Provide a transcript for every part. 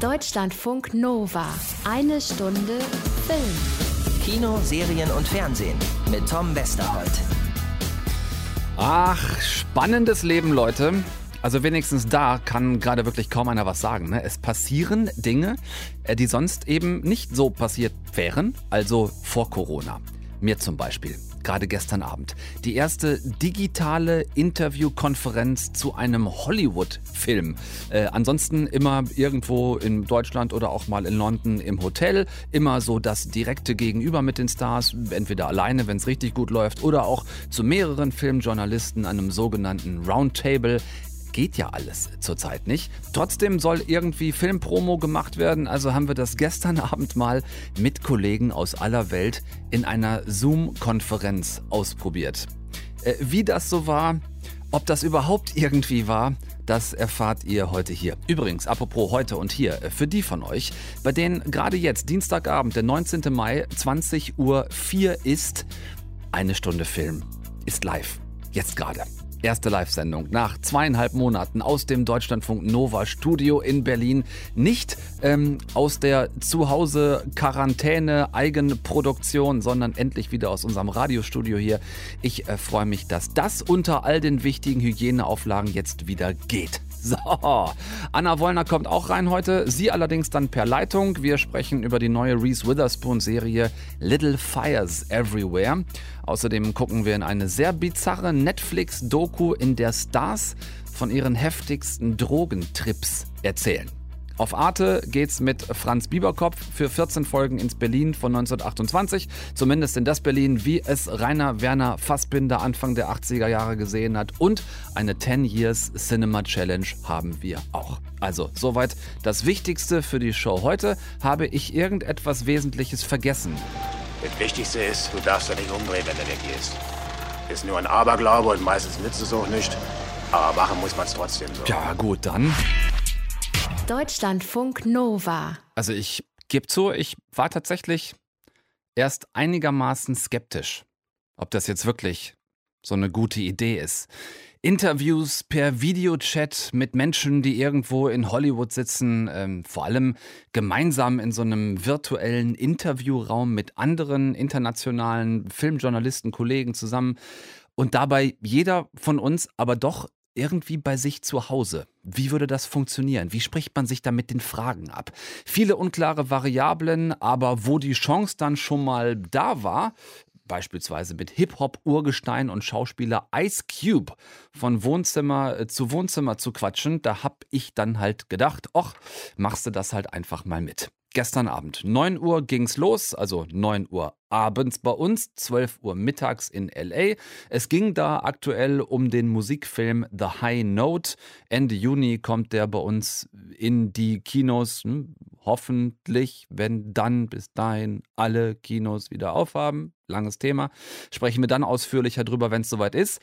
Deutschlandfunk Nova. Eine Stunde Film. Kino, Serien und Fernsehen mit Tom Westerholt. Ach, spannendes Leben, Leute. Also wenigstens da kann gerade wirklich kaum einer was sagen. Ne? Es passieren Dinge, äh, die sonst eben nicht so passiert wären, also vor Corona. Mir zum Beispiel gerade gestern Abend. Die erste digitale Interviewkonferenz zu einem Hollywood-Film. Äh, ansonsten immer irgendwo in Deutschland oder auch mal in London im Hotel. Immer so das direkte Gegenüber mit den Stars, entweder alleine, wenn es richtig gut läuft, oder auch zu mehreren Filmjournalisten, einem sogenannten Roundtable geht ja alles zurzeit nicht. Trotzdem soll irgendwie Filmpromo gemacht werden, also haben wir das gestern Abend mal mit Kollegen aus aller Welt in einer Zoom-Konferenz ausprobiert. Äh, wie das so war, ob das überhaupt irgendwie war, das erfahrt ihr heute hier. Übrigens, apropos heute und hier, äh, für die von euch, bei denen gerade jetzt, Dienstagabend, der 19. Mai, 20 Uhr 4 ist, eine Stunde Film ist live. Jetzt gerade. Erste Live-Sendung nach zweieinhalb Monaten aus dem Deutschlandfunk Nova Studio in Berlin. Nicht ähm, aus der Zuhause Quarantäne Eigenproduktion, sondern endlich wieder aus unserem Radiostudio hier. Ich äh, freue mich, dass das unter all den wichtigen Hygieneauflagen jetzt wieder geht. So, Anna Wollner kommt auch rein heute. Sie allerdings dann per Leitung. Wir sprechen über die neue Reese Witherspoon-Serie Little Fires Everywhere. Außerdem gucken wir in eine sehr bizarre Netflix-Doku, in der Stars von ihren heftigsten Drogentrips erzählen. Auf Arte geht's mit Franz Bieberkopf für 14 Folgen ins Berlin von 1928. Zumindest in das Berlin, wie es Rainer Werner Fassbinder Anfang der 80er Jahre gesehen hat. Und eine 10 Years Cinema Challenge haben wir auch. Also, soweit das Wichtigste für die Show heute. Habe ich irgendetwas Wesentliches vergessen? Das Wichtigste ist, du darfst ja nicht umdrehen, wenn du weggehst. Ist nur ein Aberglaube und meistens nützt es auch nicht. Aber machen muss man es trotzdem so. Ja, gut, dann. Deutschlandfunk Nova. Also ich gebe zu, ich war tatsächlich erst einigermaßen skeptisch, ob das jetzt wirklich so eine gute Idee ist. Interviews per Videochat mit Menschen, die irgendwo in Hollywood sitzen, ähm, vor allem gemeinsam in so einem virtuellen Interviewraum mit anderen internationalen Filmjournalisten, Kollegen zusammen und dabei jeder von uns aber doch irgendwie bei sich zu Hause. Wie würde das funktionieren? Wie spricht man sich da mit den Fragen ab? Viele unklare Variablen, aber wo die Chance dann schon mal da war, beispielsweise mit Hip-Hop-Urgestein und Schauspieler Ice Cube von Wohnzimmer äh, zu Wohnzimmer zu quatschen, da hab ich dann halt gedacht, ach, machst du das halt einfach mal mit. Gestern Abend, 9 Uhr ging's los, also 9 Uhr abends bei uns, 12 Uhr mittags in LA. Es ging da aktuell um den Musikfilm The High Note. Ende Juni kommt der bei uns in die Kinos. Hm, hoffentlich, wenn dann bis dahin alle Kinos wieder aufhaben. Langes Thema. Sprechen wir dann ausführlicher drüber, wenn es soweit ist.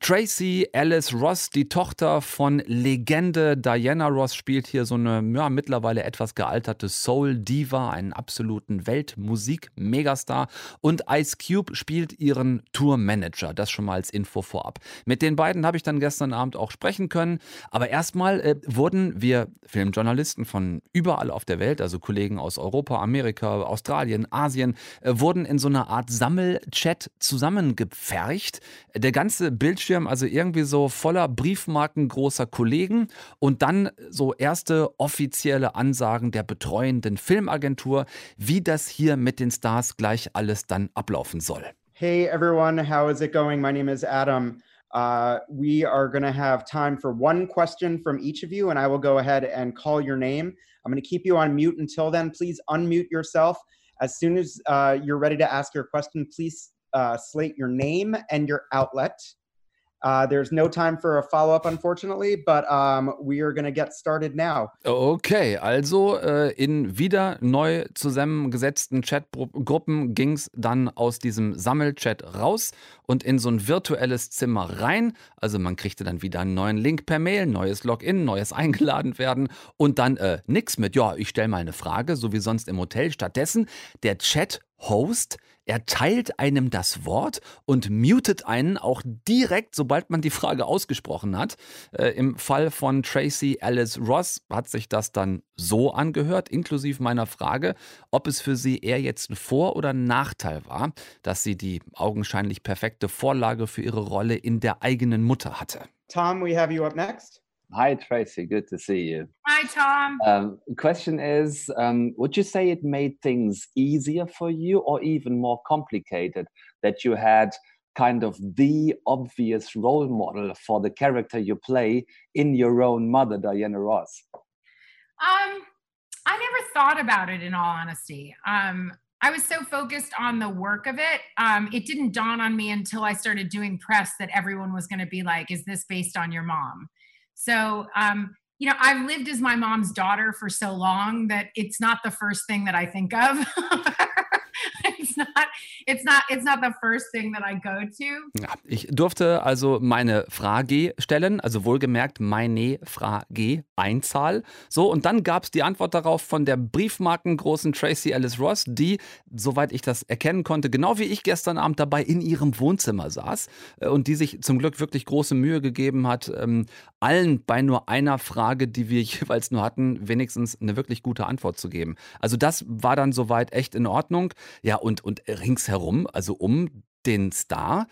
Tracy Alice Ross, die Tochter von Legende Diana Ross, spielt hier so eine ja, mittlerweile etwas gealterte Soul-Diva, einen absoluten Weltmusik-Megastar. Und Ice Cube spielt ihren Tourmanager. Das schon mal als Info vorab. Mit den beiden habe ich dann gestern Abend auch sprechen können. Aber erstmal äh, wurden wir Filmjournalisten von überall auf der Welt, also Kollegen aus Europa, Amerika, Australien, Asien, äh, wurden in so einer Art Sammelchat zusammengepfercht. Der ganze Bildschirm, also irgendwie so voller Briefmarken großer Kollegen und dann so erste offizielle Ansagen der betreuenden Filmagentur, wie das hier mit den Stars gleich alles dann ablaufen soll. Hey everyone, how is it going? My name is Adam. Uh, we are going to have time for one question from each of you, and I will go ahead and call your name. I'm going to keep you on mute until then. Please unmute yourself. As soon as uh, you're ready to ask your question, please uh, slate your name and your outlet. Uh, there's no time for a follow-up, unfortunately, but um, we are going to get started now. Okay, also äh, in wieder neu zusammengesetzten Chatgruppen ging es dann aus diesem Sammelchat raus und in so ein virtuelles Zimmer rein. Also man kriegte dann wieder einen neuen Link per Mail, neues Login, neues eingeladen werden und dann äh, nix mit, ja, ich stelle mal eine Frage, so wie sonst im Hotel. Stattdessen der Chat Host. Er teilt einem das Wort und mutet einen auch direkt, sobald man die Frage ausgesprochen hat. Äh, Im Fall von Tracy Alice Ross hat sich das dann so angehört, inklusive meiner Frage, ob es für sie eher jetzt ein Vor- oder Nachteil war, dass sie die augenscheinlich perfekte Vorlage für ihre Rolle in der eigenen Mutter hatte. Tom, we have you up next. Hi, Tracy. Good to see you. Hi, Tom. Um, question is um, Would you say it made things easier for you or even more complicated that you had kind of the obvious role model for the character you play in your own mother, Diana Ross? Um, I never thought about it in all honesty. Um, I was so focused on the work of it. Um, it didn't dawn on me until I started doing press that everyone was going to be like, is this based on your mom? So, um, you know, I've lived as my mom's daughter for so long that it's not the first thing that I think of. it's not, it's not, it's not the first thing that I go to. Ja, ich durfte also meine Frage stellen, also wohlgemerkt meine Frage, Einzahl. So, und dann gab es die Antwort darauf von der briefmarkengroßen Tracy Alice Ross, die, soweit ich das erkennen konnte, genau wie ich gestern Abend dabei in ihrem Wohnzimmer saß äh, und die sich zum Glück wirklich große Mühe gegeben hat, ähm, allen bei nur einer Frage, die wir jeweils nur hatten, wenigstens eine wirklich gute Antwort zu geben. Also das war dann soweit echt in Ordnung. Ja, und, und ringsherum, also um den Star,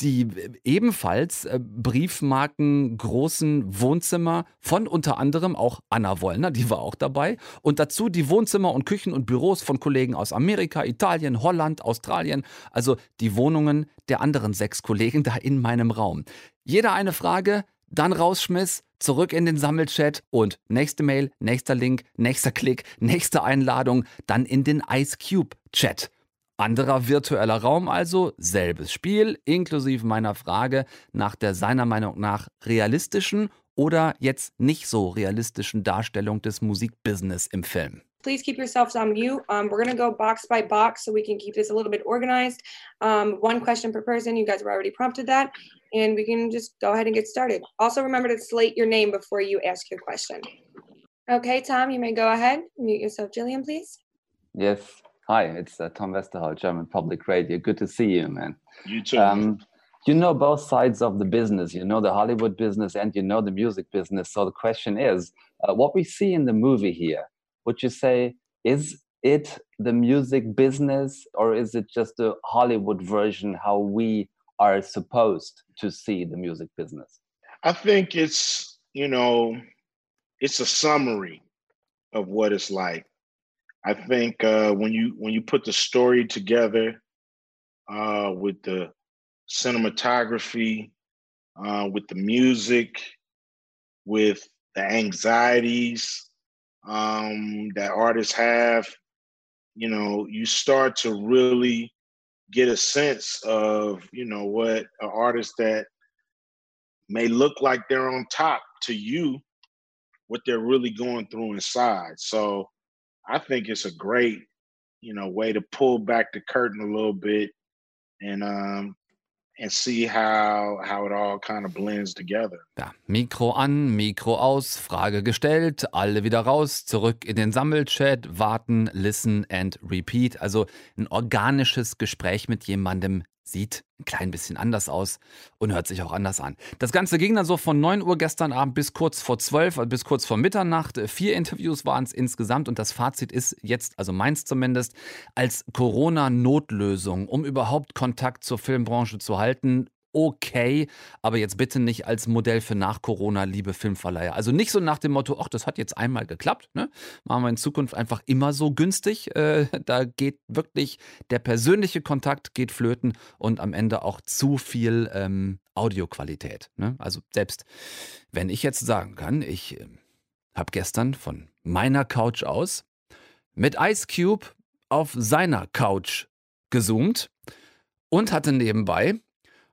die ebenfalls äh, Briefmarken großen Wohnzimmer von unter anderem auch Anna Wollner, die war auch dabei. Und dazu die Wohnzimmer und Küchen und Büros von Kollegen aus Amerika, Italien, Holland, Australien. Also die Wohnungen der anderen sechs Kollegen da in meinem Raum. Jeder eine Frage, dann rausschmiss, zurück in den Sammelchat und nächste Mail, nächster Link, nächster Klick, nächste Einladung, dann in den Ice Cube Chat. Anderer virtueller Raum also, selbes Spiel, inklusive meiner Frage nach der seiner Meinung nach realistischen oder jetzt nicht so realistischen Darstellung des Musikbusiness im Film. please keep yourselves on mute. Um, we're going to go box by box so we can keep this a little bit organized. Um, one question per person. You guys were already prompted that. And we can just go ahead and get started. Also, remember to slate your name before you ask your question. Okay, Tom, you may go ahead. Mute yourself. Jillian, please. Yes. Hi, it's uh, Tom Westerholt, German Public Radio. Good to see you, man. You too. Um, you know both sides of the business. You know the Hollywood business and you know the music business. So the question is, uh, what we see in the movie here, would you say is it the music business or is it just a Hollywood version how we are supposed to see the music business? I think it's, you know, it's a summary of what it's like. I think uh, when you when you put the story together uh, with the cinematography, uh, with the music, with the anxieties um, that artists have, you know, you start to really get a sense of, you know, what an artist that may look like they're on top to you, what they're really going through inside. So I think it's a great, you know, way to pull back the curtain a little bit and um and see how how it all kind of blends together. Ja, Mikro an, Mikro aus, Frage gestellt, alle wieder raus, zurück in den Sammelchat, warten, listen and repeat. Also ein organisches Gespräch mit jemandem sieht ein klein bisschen anders aus und hört sich auch anders an. Das Ganze ging dann so von 9 Uhr gestern Abend bis kurz vor 12, also bis kurz vor Mitternacht. Vier Interviews waren es insgesamt und das Fazit ist jetzt, also meins zumindest, als Corona-Notlösung, um überhaupt Kontakt zur Filmbranche zu halten, okay, aber jetzt bitte nicht als Modell für nach Corona, liebe Filmverleiher. Also nicht so nach dem Motto, ach, das hat jetzt einmal geklappt, ne? Machen wir in Zukunft einfach immer so günstig. Äh, da geht wirklich der persönliche Kontakt geht flöten und am Ende auch zu viel ähm, Audioqualität. Ne? Also selbst wenn ich jetzt sagen kann, ich äh, habe gestern von meiner Couch aus mit Ice Cube auf seiner Couch gezoomt und hatte nebenbei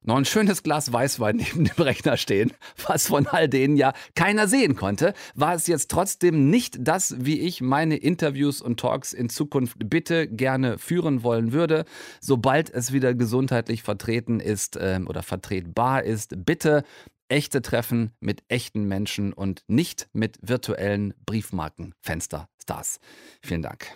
noch ein schönes Glas Weißwein neben dem Rechner stehen, was von all denen ja keiner sehen konnte, war es jetzt trotzdem nicht das, wie ich meine Interviews und Talks in Zukunft bitte gerne führen wollen würde. Sobald es wieder gesundheitlich vertreten ist äh, oder vertretbar ist, bitte echte Treffen mit echten Menschen und nicht mit virtuellen Briefmarkenfensterstars. Vielen Dank.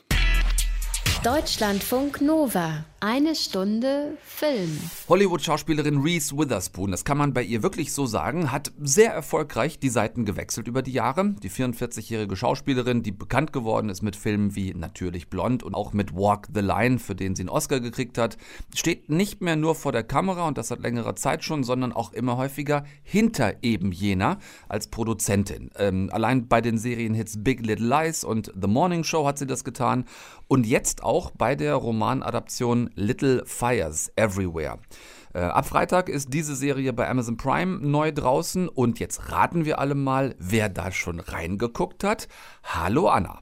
Deutschlandfunk Nova. Eine Stunde Film. Hollywood-Schauspielerin Reese Witherspoon, das kann man bei ihr wirklich so sagen, hat sehr erfolgreich die Seiten gewechselt über die Jahre. Die 44-jährige Schauspielerin, die bekannt geworden ist mit Filmen wie Natürlich Blond und auch mit Walk the Line, für den sie einen Oscar gekriegt hat, steht nicht mehr nur vor der Kamera und das seit längerer Zeit schon, sondern auch immer häufiger hinter eben jener als Produzentin. Ähm, allein bei den Serienhits Big Little Lies und The Morning Show hat sie das getan und jetzt auch bei der Romanadaption Little Fires Everywhere. Äh, ab Freitag ist diese Serie bei Amazon Prime neu draußen und jetzt raten wir alle mal, wer da schon reingeguckt hat. Hallo Anna.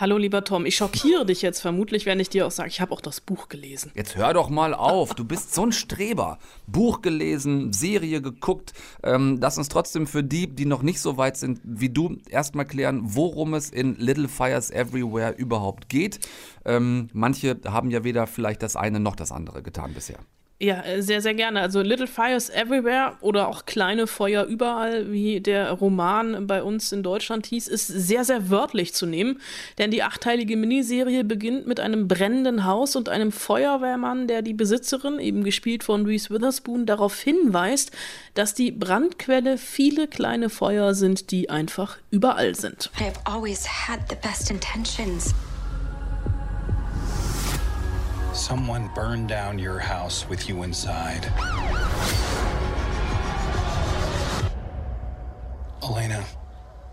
Hallo lieber Tom, ich schockiere dich jetzt vermutlich, wenn ich dir auch sage, ich habe auch das Buch gelesen. Jetzt hör doch mal auf, du bist so ein Streber. Buch gelesen, Serie geguckt. Ähm, lass uns trotzdem für die, die noch nicht so weit sind wie du, erstmal klären, worum es in Little Fires Everywhere überhaupt geht. Ähm, manche haben ja weder vielleicht das eine noch das andere getan bisher. Ja, äh, sehr, sehr gerne. Also Little Fires Everywhere oder auch Kleine Feuer überall, wie der Roman bei uns in Deutschland hieß, ist sehr, sehr wörtlich zu nehmen. Denn die achteilige Miniserie beginnt mit einem brennenden Haus und einem Feuerwehrmann, der die Besitzerin, eben gespielt von Reese Witherspoon, darauf hinweist, dass die Brandquelle viele kleine Feuer sind, die einfach überall sind. I have always had the best intentions. Someone burned down your house with you inside. Elena,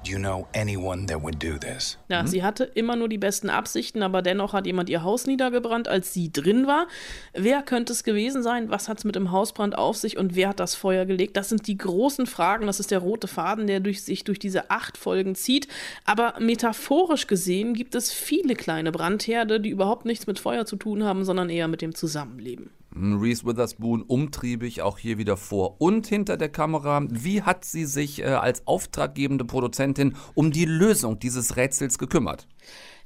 do you know anyone that would do this? Ja, mhm. sie hatte immer nur die besten Absichten, aber dennoch hat jemand ihr Haus niedergebrannt, als sie drin war. Wer könnte es gewesen sein? Was hat es mit dem Hausbrand auf sich und wer hat das Feuer gelegt? Das sind die großen Fragen. Das ist der rote Faden, der durch sich durch diese acht Folgen zieht. Aber metaphorisch gesehen gibt es viele kleine Brandherde, die überhaupt nichts mit Feuer zu tun haben, sondern eher mit dem Zusammenleben. Reese Witherspoon umtriebig, auch hier wieder vor und hinter der Kamera. Wie hat sie sich äh, als auftraggebende Produzentin um die Lösung dieses Rätsels gekümmert?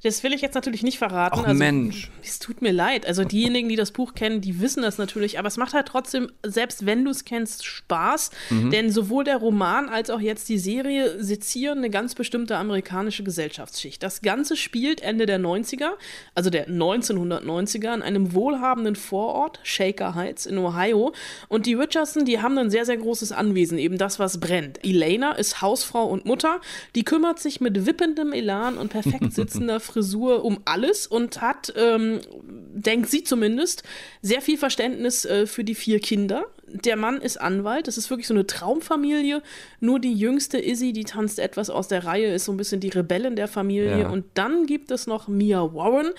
Das will ich jetzt natürlich nicht verraten. Ach also, Mensch. Es tut mir leid. Also diejenigen, die das Buch kennen, die wissen das natürlich. Aber es macht halt trotzdem, selbst wenn du es kennst, Spaß. Mhm. Denn sowohl der Roman als auch jetzt die Serie sezieren eine ganz bestimmte amerikanische Gesellschaftsschicht. Das Ganze spielt Ende der 90er, also der 1990er, in einem wohlhabenden Vorort, Shaker Heights in Ohio. Und die Richardson, die haben ein sehr, sehr großes Anwesen, eben das, was brennt. Elena ist Hausfrau und Mutter. Die kümmert sich mit wippendem Elan und perfekt sitzender Frisur um alles und hat, ähm, denkt sie zumindest, sehr viel Verständnis äh, für die vier Kinder. Der Mann ist Anwalt, das ist wirklich so eine Traumfamilie. Nur die jüngste Izzy, die tanzt etwas aus der Reihe, ist so ein bisschen die Rebellin der Familie. Ja. Und dann gibt es noch Mia Warren,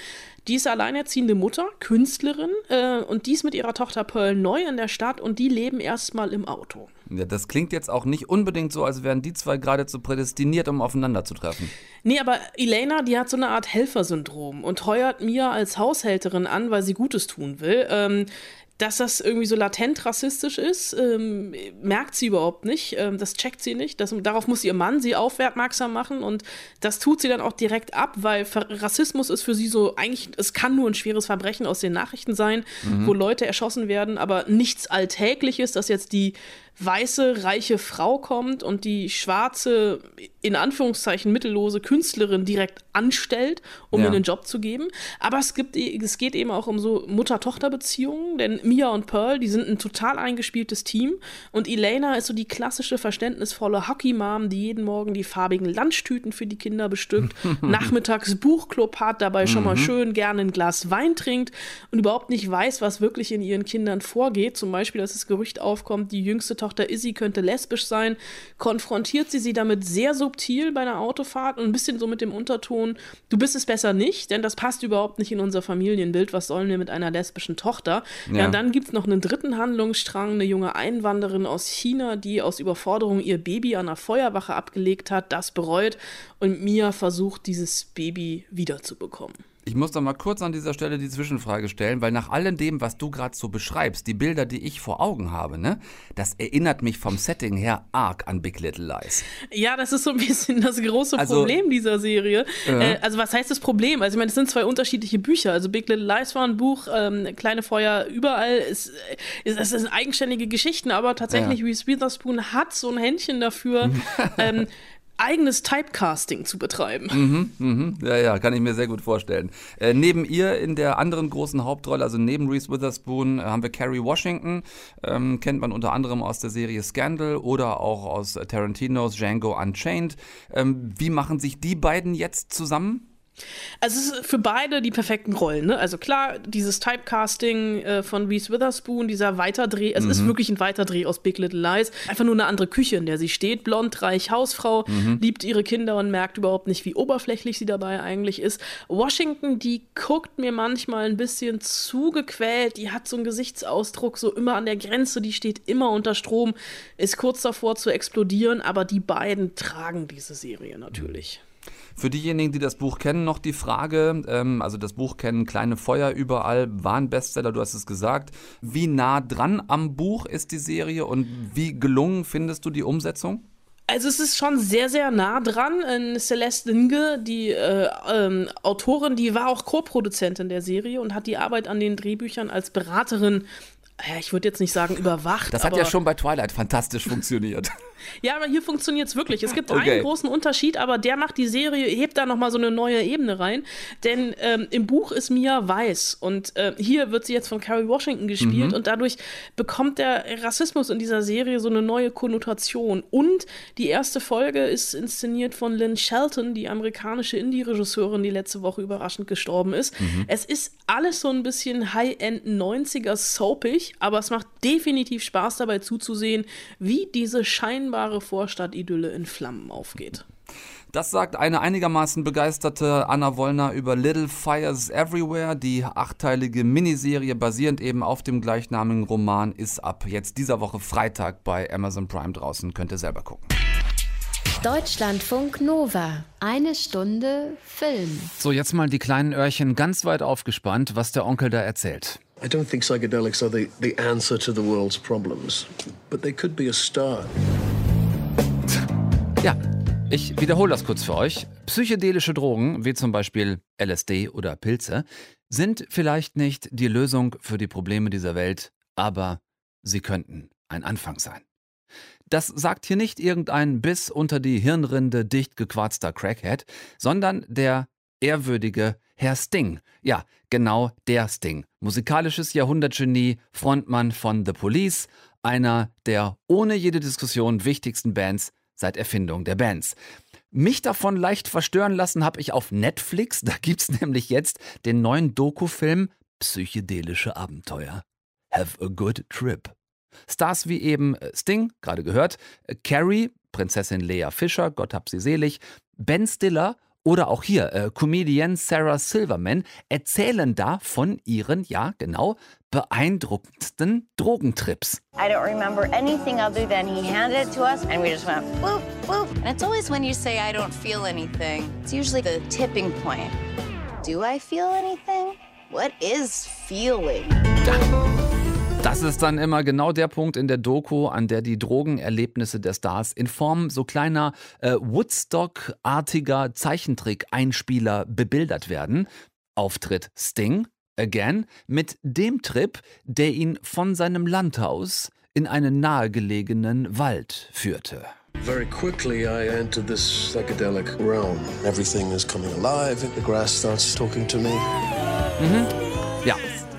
die ist alleinerziehende Mutter, Künstlerin äh, und die ist mit ihrer Tochter Pearl neu in der Stadt und die leben erstmal im Auto. Ja, das klingt jetzt auch nicht unbedingt so, als wären die zwei geradezu prädestiniert, um aufeinander zu treffen. Nee, aber Elena, die hat so eine Art Helfersyndrom und heuert Mia als Haushälterin an, weil sie Gutes tun will. Ähm, dass das irgendwie so latent rassistisch ist, ähm, merkt sie überhaupt nicht. Ähm, das checkt sie nicht. Das, darauf muss ihr Mann sie aufmerksam machen und das tut sie dann auch direkt ab, weil Rassismus ist für sie so eigentlich, es kann nur ein schweres Verbrechen aus den Nachrichten sein, mhm. wo Leute erschossen werden, aber nichts Alltägliches, dass jetzt die weiße, reiche Frau kommt und die schwarze, in Anführungszeichen mittellose Künstlerin direkt anstellt, um ja. ihr einen Job zu geben. Aber es, gibt, es geht eben auch um so Mutter-Tochter-Beziehungen, denn Mia und Pearl, die sind ein total eingespieltes Team und Elena ist so die klassische, verständnisvolle Hockey-Mom, die jeden Morgen die farbigen Lunchtüten für die Kinder bestückt, nachmittags Buchclub hat, dabei schon mal mhm. schön gerne ein Glas Wein trinkt und überhaupt nicht weiß, was wirklich in ihren Kindern vorgeht. Zum Beispiel, dass das Gerücht aufkommt, die jüngste Tochter Izzy könnte lesbisch sein, konfrontiert sie sie damit sehr subtil bei einer Autofahrt und ein bisschen so mit dem Unterton, du bist es besser nicht, denn das passt überhaupt nicht in unser Familienbild, was sollen wir mit einer lesbischen Tochter? Ja, ja und dann gibt es noch einen dritten Handlungsstrang, eine junge Einwanderin aus China, die aus Überforderung ihr Baby an einer Feuerwache abgelegt hat, das bereut und Mia versucht, dieses Baby wiederzubekommen. Ich muss doch mal kurz an dieser Stelle die Zwischenfrage stellen, weil nach allem dem, was du gerade so beschreibst, die Bilder, die ich vor Augen habe, ne, das erinnert mich vom Setting her arg an Big Little Lies. Ja, das ist so ein bisschen das große also, Problem dieser Serie. Äh. Äh, also was heißt das Problem? Also ich meine, es sind zwei unterschiedliche Bücher. Also Big Little Lies war ein Buch, ähm, Kleine Feuer überall. Ist, ist, das sind eigenständige Geschichten, aber tatsächlich ja. Reese Witherspoon hat so ein Händchen dafür. ähm, eigenes Typecasting zu betreiben. Mhm, mhm. Ja, ja, kann ich mir sehr gut vorstellen. Äh, neben ihr in der anderen großen Hauptrolle, also neben Reese Witherspoon, äh, haben wir Carrie Washington. Ähm, kennt man unter anderem aus der Serie Scandal oder auch aus Tarantinos Django Unchained. Ähm, wie machen sich die beiden jetzt zusammen? Also es ist für beide die perfekten Rollen. Ne? Also klar, dieses Typecasting äh, von Reese Witherspoon, dieser Weiterdreh, es mhm. ist wirklich ein Weiterdreh aus Big Little Lies. Einfach nur eine andere Küche, in der sie steht. Blond, reich, Hausfrau, mhm. liebt ihre Kinder und merkt überhaupt nicht, wie oberflächlich sie dabei eigentlich ist. Washington, die guckt mir manchmal ein bisschen zugequält. Die hat so einen Gesichtsausdruck, so immer an der Grenze. Die steht immer unter Strom, ist kurz davor zu explodieren. Aber die beiden tragen diese Serie natürlich. Für diejenigen, die das Buch kennen, noch die Frage, ähm, also das Buch kennen, Kleine Feuer überall, war ein Bestseller, du hast es gesagt. Wie nah dran am Buch ist die Serie und wie gelungen findest du die Umsetzung? Also es ist schon sehr, sehr nah dran. Äh, Celeste Nge, die äh, ähm, Autorin, die war auch Co-Produzentin der Serie und hat die Arbeit an den Drehbüchern als Beraterin ja, ich würde jetzt nicht sagen überwacht. Das hat ja schon bei Twilight fantastisch funktioniert. Ja, aber hier funktioniert es wirklich. Es gibt okay. einen großen Unterschied, aber der macht die Serie, hebt da nochmal so eine neue Ebene rein. Denn ähm, im Buch ist Mia weiß und äh, hier wird sie jetzt von Carrie Washington gespielt mhm. und dadurch bekommt der Rassismus in dieser Serie so eine neue Konnotation. Und die erste Folge ist inszeniert von Lynn Shelton, die amerikanische Indie-Regisseurin, die letzte Woche überraschend gestorben ist. Mhm. Es ist alles so ein bisschen High-End 90er soapig, aber es macht definitiv Spaß dabei zuzusehen, wie diese scheinbar scheinbare Vorstadtidylle in Flammen aufgeht. Das sagt eine einigermaßen begeisterte Anna Wollner über Little Fires Everywhere. Die achteilige Miniserie basierend eben auf dem gleichnamigen Roman ist ab jetzt dieser Woche Freitag bei Amazon Prime draußen. Könnt ihr selber gucken. Deutschlandfunk Nova. Eine Stunde Film. So, jetzt mal die kleinen Öhrchen ganz weit aufgespannt, was der Onkel da erzählt. I don't think psychedelics are the, the answer to the world's problems, but they could be a start. Ja, ich wiederhole das kurz für euch. Psychedelische Drogen, wie zum Beispiel LSD oder Pilze, sind vielleicht nicht die Lösung für die Probleme dieser Welt, aber sie könnten ein Anfang sein. Das sagt hier nicht irgendein bis unter die Hirnrinde dicht gequarzter Crackhead, sondern der ehrwürdige Herr Sting. Ja, genau der Sting. Musikalisches Jahrhundertgenie, Frontmann von The Police, einer der ohne jede Diskussion wichtigsten Bands seit Erfindung der Bands. Mich davon leicht verstören lassen habe ich auf Netflix. Da gibt's nämlich jetzt den neuen Doku-Film Psychedelische Abenteuer. Have a good trip. Stars wie eben äh, Sting, gerade gehört, äh, Carrie, Prinzessin Lea Fischer, Gott hab sie selig, Ben Stiller oder auch hier, äh, Comedian Sarah Silverman erzählen da von ihren, ja genau, beeindruckendsten Drogentrips. I don't remember anything other than he handed it to us and we just went boop, boop. And it's always when you say I don't feel anything, it's usually the tipping point. Do I feel anything? What is feeling? Das ist dann immer genau der Punkt in der Doku, an der die Drogenerlebnisse der Stars in Form so kleiner äh, Woodstock-artiger Zeichentrick-Einspieler bebildert werden. Auftritt Sting, again, mit dem Trip, der ihn von seinem Landhaus in einen nahegelegenen Wald führte. Very quickly, I entered this psychedelic realm. Everything is coming alive. The grass starts talking to me. Mhm.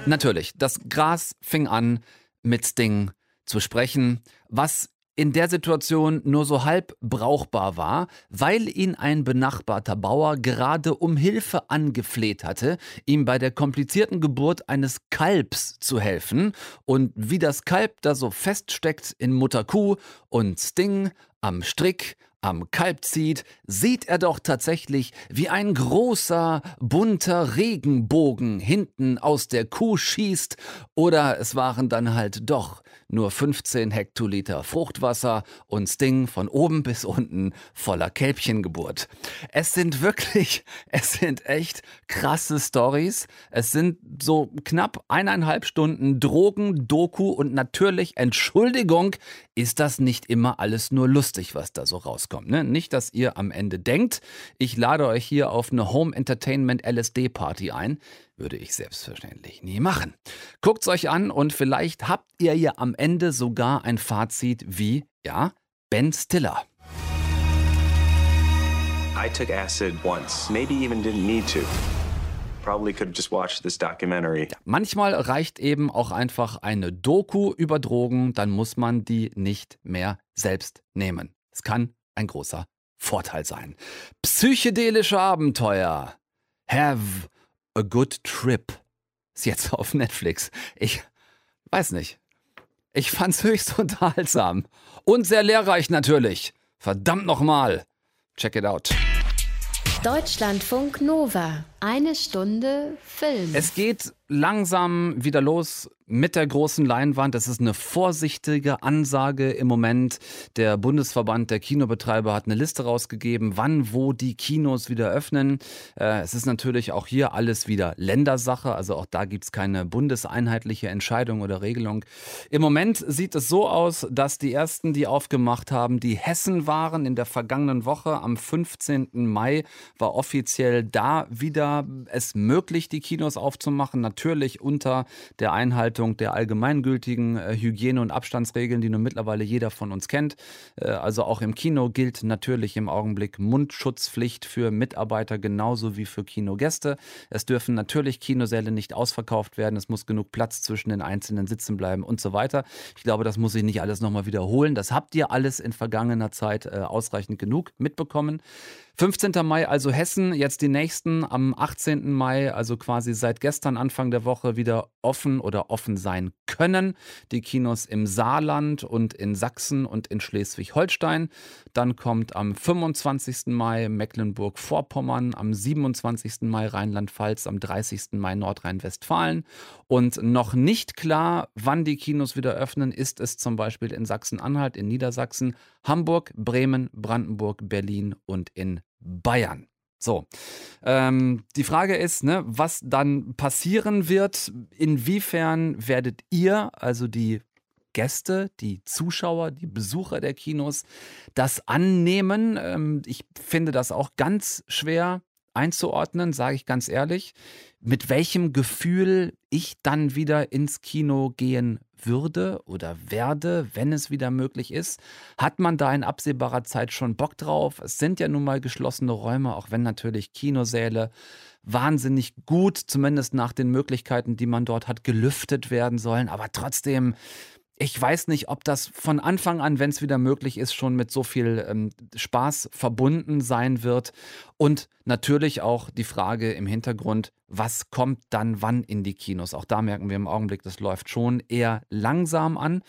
Natürlich, das Gras fing an, mit Sting zu sprechen, was in der Situation nur so halb brauchbar war, weil ihn ein benachbarter Bauer gerade um Hilfe angefleht hatte, ihm bei der komplizierten Geburt eines Kalbs zu helfen. Und wie das Kalb da so feststeckt in Mutter Kuh und Sting am Strick am Kalb zieht, sieht er doch tatsächlich, wie ein großer, bunter Regenbogen hinten aus der Kuh schießt, oder es waren dann halt doch nur 15 Hektoliter Fruchtwasser und Sting von oben bis unten voller Kälbchengeburt. Es sind wirklich, es sind echt krasse Stories. Es sind so knapp eineinhalb Stunden Drogen, Doku und natürlich Entschuldigung, ist das nicht immer alles nur lustig, was da so rauskommt. Ne? Nicht, dass ihr am Ende denkt, ich lade euch hier auf eine Home Entertainment LSD Party ein. Würde ich selbstverständlich nie machen. Guckt's euch an und vielleicht habt ihr ja am Ende sogar ein Fazit wie, ja, Ben Stiller. I took acid once, maybe even didn't need to. Probably could have just watched this documentary. Manchmal reicht eben auch einfach eine Doku über Drogen, dann muss man die nicht mehr selbst nehmen. Es kann ein großer Vorteil sein. Psychedelische Abenteuer. Have a good trip. Ist jetzt auf Netflix. Ich weiß nicht. Ich fand's höchst unterhaltsam. Und sehr lehrreich natürlich. Verdammt nochmal. Check it out. Deutschlandfunk Nova. Eine Stunde Film. Es geht langsam wieder los mit der großen Leinwand. Es ist eine vorsichtige Ansage im Moment. Der Bundesverband der Kinobetreiber hat eine Liste rausgegeben, wann, wo die Kinos wieder öffnen. Äh, es ist natürlich auch hier alles wieder Ländersache. Also auch da gibt es keine bundeseinheitliche Entscheidung oder Regelung. Im Moment sieht es so aus, dass die ersten, die aufgemacht haben, die Hessen waren. In der vergangenen Woche am 15. Mai war offiziell da wieder es möglich, die Kinos aufzumachen. Natürlich unter der Einhaltung der allgemeingültigen äh, Hygiene- und Abstandsregeln, die nun mittlerweile jeder von uns kennt. Äh, also auch im Kino gilt natürlich im Augenblick Mundschutzpflicht für Mitarbeiter genauso wie für Kinogäste. Es dürfen natürlich Kinosäle nicht ausverkauft werden. Es muss genug Platz zwischen den einzelnen Sitzen bleiben und so weiter. Ich glaube, das muss ich nicht alles nochmal wiederholen. Das habt ihr alles in vergangener Zeit äh, ausreichend genug mitbekommen. 15. Mai also Hessen, jetzt die nächsten am 18. Mai, also quasi seit gestern Anfang der Woche wieder offen oder offen sein können. Die Kinos im Saarland und in Sachsen und in Schleswig-Holstein. Dann kommt am 25. Mai Mecklenburg-Vorpommern, am 27. Mai Rheinland-Pfalz, am 30. Mai Nordrhein-Westfalen. Und noch nicht klar, wann die Kinos wieder öffnen, ist es zum Beispiel in Sachsen-Anhalt, in Niedersachsen, Hamburg, Bremen, Brandenburg, Berlin und in Bayern. So, ähm, die Frage ist, ne, was dann passieren wird. Inwiefern werdet ihr, also die Gäste, die Zuschauer, die Besucher der Kinos, das annehmen? Ähm, ich finde das auch ganz schwer einzuordnen, sage ich ganz ehrlich, mit welchem Gefühl ich dann wieder ins Kino gehen würde oder werde, wenn es wieder möglich ist. Hat man da in absehbarer Zeit schon Bock drauf? Es sind ja nun mal geschlossene Räume, auch wenn natürlich Kinosäle wahnsinnig gut, zumindest nach den Möglichkeiten, die man dort hat, gelüftet werden sollen. Aber trotzdem ich weiß nicht, ob das von Anfang an, wenn es wieder möglich ist, schon mit so viel ähm, Spaß verbunden sein wird. Und natürlich auch die Frage im Hintergrund, was kommt dann wann in die Kinos? Auch da merken wir im Augenblick, das läuft schon eher langsam an.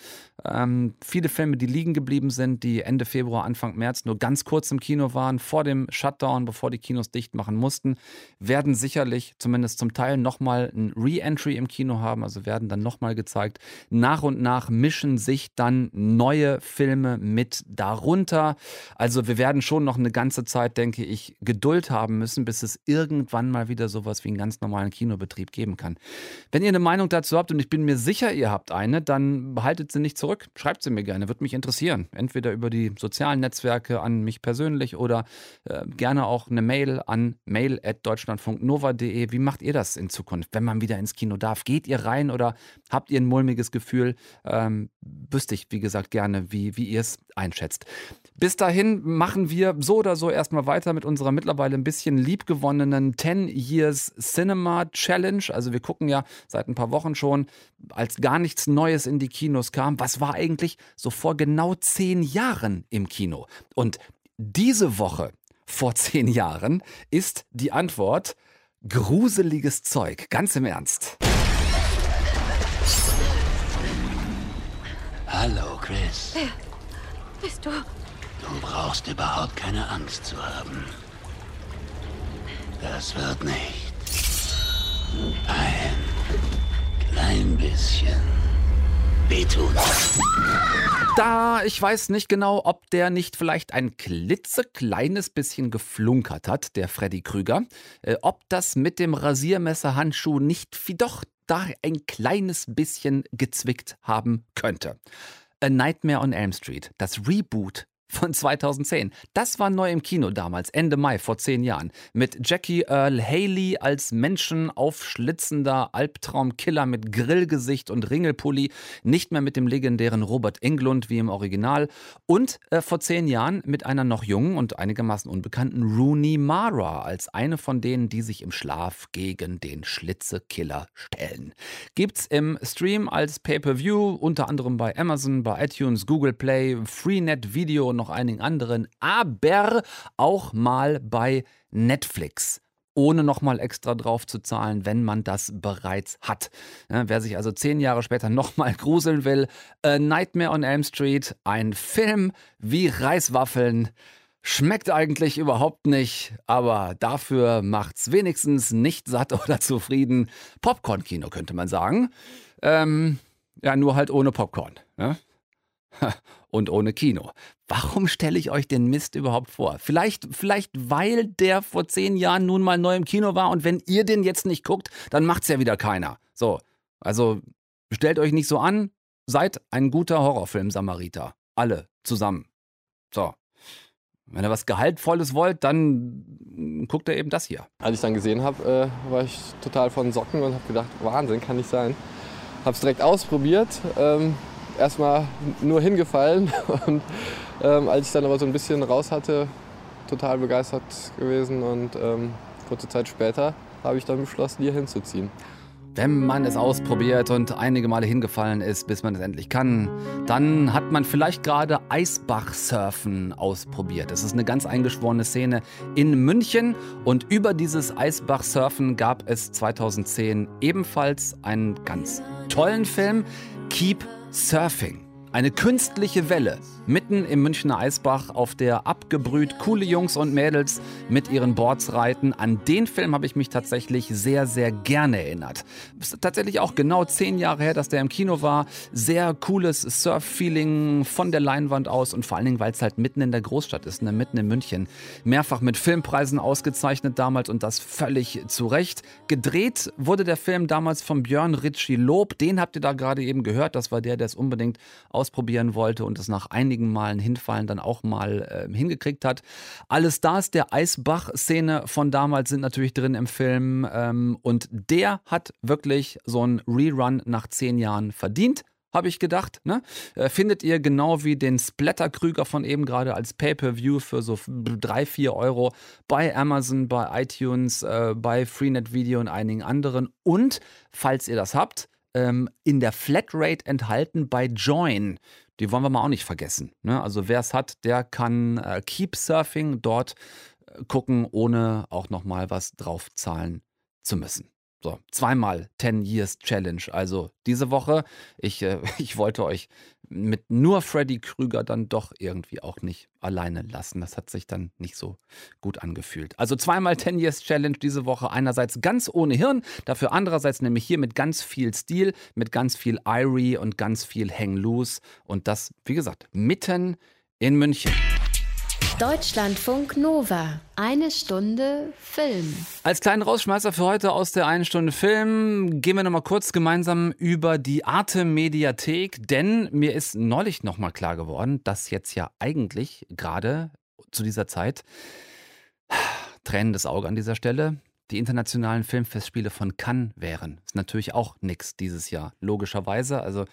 Ähm, viele Filme, die liegen geblieben sind, die Ende Februar, Anfang März nur ganz kurz im Kino waren, vor dem Shutdown, bevor die Kinos dicht machen mussten, werden sicherlich zumindest zum Teil nochmal ein Re-Entry im Kino haben, also werden dann nochmal gezeigt. Nach und nach mischen sich dann neue Filme mit darunter. Also wir werden schon noch eine ganze Zeit, denke ich, Geduld haben müssen, bis es irgendwann mal wieder sowas wie einen ganz normalen Kinobetrieb geben kann. Wenn ihr eine Meinung dazu habt und ich bin mir sicher, ihr habt eine, dann behaltet sie nicht zurück. Schreibt sie mir gerne, würde mich interessieren. Entweder über die sozialen Netzwerke an mich persönlich oder äh, gerne auch eine Mail an mail.deutschlandfunknova.de. Wie macht ihr das in Zukunft, wenn man wieder ins Kino darf? Geht ihr rein oder habt ihr ein mulmiges Gefühl? Ähm, wüsste ich, wie gesagt, gerne, wie, wie ihr es einschätzt. Bis dahin machen wir so oder so erstmal weiter mit unserer mittlerweile ein bisschen liebgewonnenen 10 Years Cinema Challenge. Also wir gucken ja seit ein paar Wochen schon, als gar nichts Neues in die Kinos kam, was war eigentlich so vor genau zehn Jahren im Kino? Und diese Woche vor zehn Jahren ist die Antwort gruseliges Zeug. Ganz im Ernst. Hallo, Chris. Wer bist du? Du brauchst überhaupt keine Angst zu haben. Das wird nicht. Ein klein bisschen wehtun. Da, ich weiß nicht genau, ob der nicht vielleicht ein klitzekleines bisschen geflunkert hat, der Freddy Krüger. Äh, ob das mit dem Rasiermesserhandschuh nicht doch da ein kleines bisschen gezwickt haben könnte. A Nightmare on Elm Street, das Reboot von 2010. Das war neu im Kino damals, Ende Mai vor zehn Jahren. Mit Jackie Earl Haley als menschenaufschlitzender Albtraumkiller mit Grillgesicht und Ringelpulli. Nicht mehr mit dem legendären Robert Englund wie im Original. Und äh, vor zehn Jahren mit einer noch jungen und einigermaßen unbekannten Rooney Mara als eine von denen, die sich im Schlaf gegen den Schlitzekiller stellen. Gibt's im Stream als Pay-per-View, unter anderem bei Amazon, bei iTunes, Google Play, Freenet Video und noch einigen anderen, aber auch mal bei Netflix ohne nochmal extra drauf zu zahlen, wenn man das bereits hat. Ja, wer sich also zehn Jahre später nochmal gruseln will, A Nightmare on Elm Street, ein Film wie Reiswaffeln. Schmeckt eigentlich überhaupt nicht, aber dafür macht's wenigstens nicht satt oder zufrieden. Popcorn-Kino könnte man sagen. Ähm, ja, nur halt ohne Popcorn. Ne? Und ohne Kino. Warum stelle ich euch den Mist überhaupt vor? Vielleicht, vielleicht, weil der vor zehn Jahren nun mal neu im Kino war und wenn ihr den jetzt nicht guckt, dann macht's ja wieder keiner. So, also stellt euch nicht so an, seid ein guter Horrorfilm-Samariter. Alle zusammen. So. Wenn ihr was Gehaltvolles wollt, dann guckt ihr eben das hier. Als ich dann gesehen habe, äh, war ich total von Socken und habe gedacht, Wahnsinn, kann nicht sein. Habe es direkt ausprobiert, ähm, erstmal nur hingefallen und ähm, als ich dann aber so ein bisschen raus hatte, total begeistert gewesen und ähm, kurze Zeit später habe ich dann beschlossen, hier hinzuziehen. Wenn man es ausprobiert und einige Male hingefallen ist, bis man es endlich kann, dann hat man vielleicht gerade Eisbachsurfen ausprobiert. Es ist eine ganz eingeschworene Szene in München und über dieses Eisbachsurfen gab es 2010 ebenfalls einen ganz tollen Film, Keep Surfing. Eine künstliche Welle mitten im Münchner Eisbach, auf der abgebrüht coole Jungs und Mädels mit ihren Boards reiten. An den Film habe ich mich tatsächlich sehr, sehr gerne erinnert. Ist tatsächlich auch genau zehn Jahre her, dass der im Kino war. Sehr cooles Surf-Feeling von der Leinwand aus und vor allen Dingen, weil es halt mitten in der Großstadt ist, ne? mitten in München. Mehrfach mit Filmpreisen ausgezeichnet damals und das völlig zu Recht. Gedreht wurde der Film damals von Björn Ritchie Lob. Den habt ihr da gerade eben gehört. Das war der, der es unbedingt ausprobieren wollte und es nach einigen Malen hinfallen dann auch mal äh, hingekriegt hat. Alle Stars der Eisbach-Szene von damals sind natürlich drin im Film ähm, und der hat wirklich so einen Rerun nach zehn Jahren verdient habe ich gedacht. Ne? Äh, findet ihr genau wie den Splatter-Krüger von eben gerade als Pay-Per-View für so 3, 4 Euro bei Amazon, bei iTunes, äh, bei Freenet Video und einigen anderen. Und falls ihr das habt, ähm, in der Flatrate enthalten bei Join. Die wollen wir mal auch nicht vergessen. Ne? Also wer es hat, der kann äh, Keep Surfing dort äh, gucken, ohne auch nochmal was draufzahlen zu müssen. So, zweimal 10 Years Challenge. Also diese Woche, ich, äh, ich wollte euch mit nur Freddy Krüger dann doch irgendwie auch nicht alleine lassen. Das hat sich dann nicht so gut angefühlt. Also zweimal 10 Years Challenge diese Woche. Einerseits ganz ohne Hirn, dafür andererseits nämlich hier mit ganz viel Stil, mit ganz viel Irie und ganz viel Hang Loose. Und das, wie gesagt, mitten in München. Deutschlandfunk Nova. Eine Stunde Film. Als kleinen Rausschmeißer für heute aus der einen Stunde Film gehen wir nochmal kurz gemeinsam über die Arte Mediathek, denn mir ist neulich nochmal klar geworden, dass jetzt ja eigentlich gerade zu dieser Zeit tränendes Auge an dieser Stelle die internationalen Filmfestspiele von Cannes wären. Ist natürlich auch nix dieses Jahr, logischerweise. Also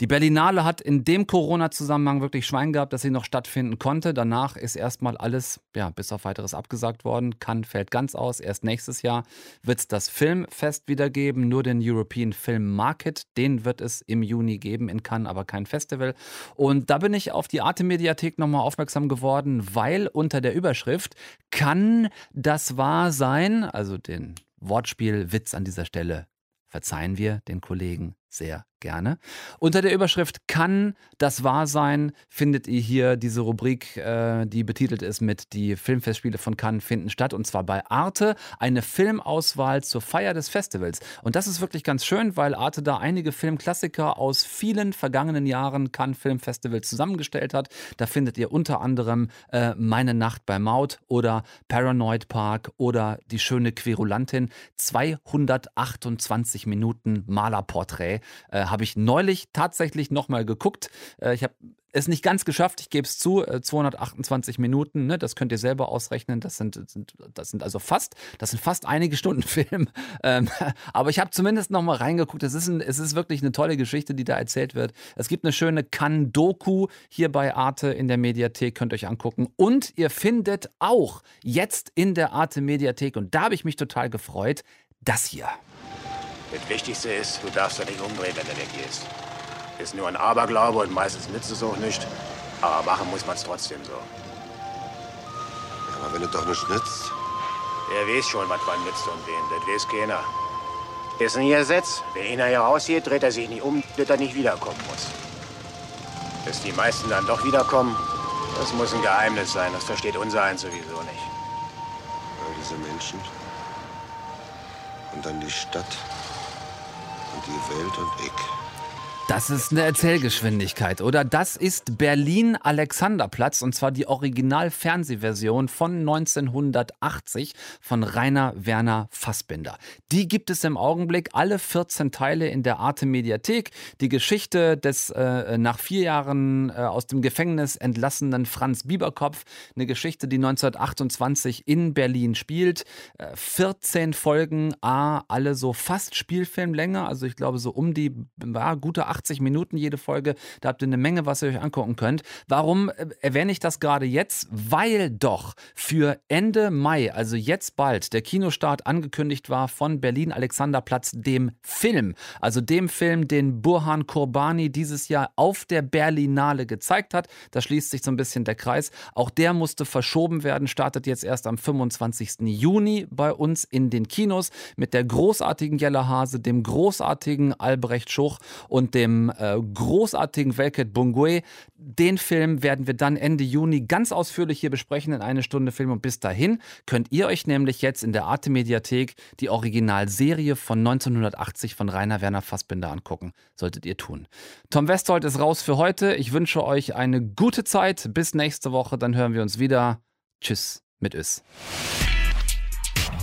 die Berlinale hat in dem Corona-Zusammenhang wirklich Schwein gehabt, dass sie noch stattfinden konnte. Danach ist erstmal alles, ja, bis auf weiteres abgesagt worden. Cannes fällt ganz aus. Erst nächstes Jahr wird es das Filmfest wieder geben, nur den European Film Market. Den wird es im Juni geben in Cannes, aber kein Festival. Und da bin ich auf die Arte-Mediathek nochmal aufmerksam geworden, weil unter der Überschrift kann das wahr sein, also den Wortspielwitz an dieser Stelle verzeihen wir den Kollegen sehr gerne. Unter der Überschrift Kann das wahr sein, findet ihr hier diese Rubrik, äh, die betitelt ist mit Die Filmfestspiele von Cannes finden statt und zwar bei Arte, eine Filmauswahl zur Feier des Festivals. Und das ist wirklich ganz schön, weil Arte da einige Filmklassiker aus vielen vergangenen Jahren Cannes Filmfestival zusammengestellt hat. Da findet ihr unter anderem äh, Meine Nacht bei Maut oder Paranoid Park oder Die schöne Querulantin. 228 Minuten Malerporträt Äh, habe ich neulich tatsächlich nochmal geguckt. Äh, ich habe es nicht ganz geschafft, ich gebe es zu, 228 äh, Minuten, ne, das könnt ihr selber ausrechnen, das sind, sind, das sind also fast, das sind fast einige Stunden Film, ähm, aber ich habe zumindest noch mal reingeguckt, es ist, ein, es ist wirklich eine tolle Geschichte, die da erzählt wird. Es gibt eine schöne Kan-Doku hier bei Arte in der Mediathek, könnt ihr euch angucken und ihr findet auch jetzt in der Arte Mediathek, und da habe ich mich total gefreut, das hier. Das Wichtigste ist, du darfst ja nicht umdrehen, wenn du weggehst. Ist nur ein Aberglaube und meistens nützt es auch nicht. Aber machen muss man es trotzdem so. Ja, aber wenn es doch nicht nützt. Wer weiß schon, was man nützt und wen. Das weiß keiner. Ist ein Gesetz. Wenn einer hier rausgeht, dreht er sich nicht um, dass er nicht wiederkommen muss. Bis die meisten dann doch wiederkommen, das muss ein Geheimnis sein. Das versteht unser eins sowieso nicht. All diese Menschen. Und dann die Stadt. Die Welt und ich. Das ist eine Erzählgeschwindigkeit, oder? Das ist Berlin Alexanderplatz und zwar die Original-Fernsehversion von 1980 von Rainer Werner Fassbinder. Die gibt es im Augenblick alle 14 Teile in der Arte Mediathek. Die Geschichte des äh, nach vier Jahren äh, aus dem Gefängnis entlassenen Franz Bieberkopf, eine Geschichte, die 1928 in Berlin spielt. Äh, 14 Folgen, A, alle so fast Spielfilmlänge, also ich glaube so um die war gute 8 80 Minuten jede Folge. Da habt ihr eine Menge, was ihr euch angucken könnt. Warum äh, erwähne ich das gerade jetzt? Weil doch für Ende Mai, also jetzt bald, der Kinostart angekündigt war von Berlin Alexanderplatz, dem Film. Also dem Film, den Burhan Kurbani dieses Jahr auf der Berlinale gezeigt hat. Da schließt sich so ein bisschen der Kreis. Auch der musste verschoben werden, startet jetzt erst am 25. Juni bei uns in den Kinos mit der großartigen Jella Hase, dem großartigen Albrecht Schuch und dem dem äh, großartigen Velket Bungwe. Den Film werden wir dann Ende Juni ganz ausführlich hier besprechen in eine Stunde Film. Und bis dahin könnt ihr euch nämlich jetzt in der Arte Mediathek die Originalserie von 1980 von Rainer Werner Fassbinder angucken. Solltet ihr tun. Tom Westholt ist raus für heute. Ich wünsche euch eine gute Zeit. Bis nächste Woche. Dann hören wir uns wieder. Tschüss mit Ös.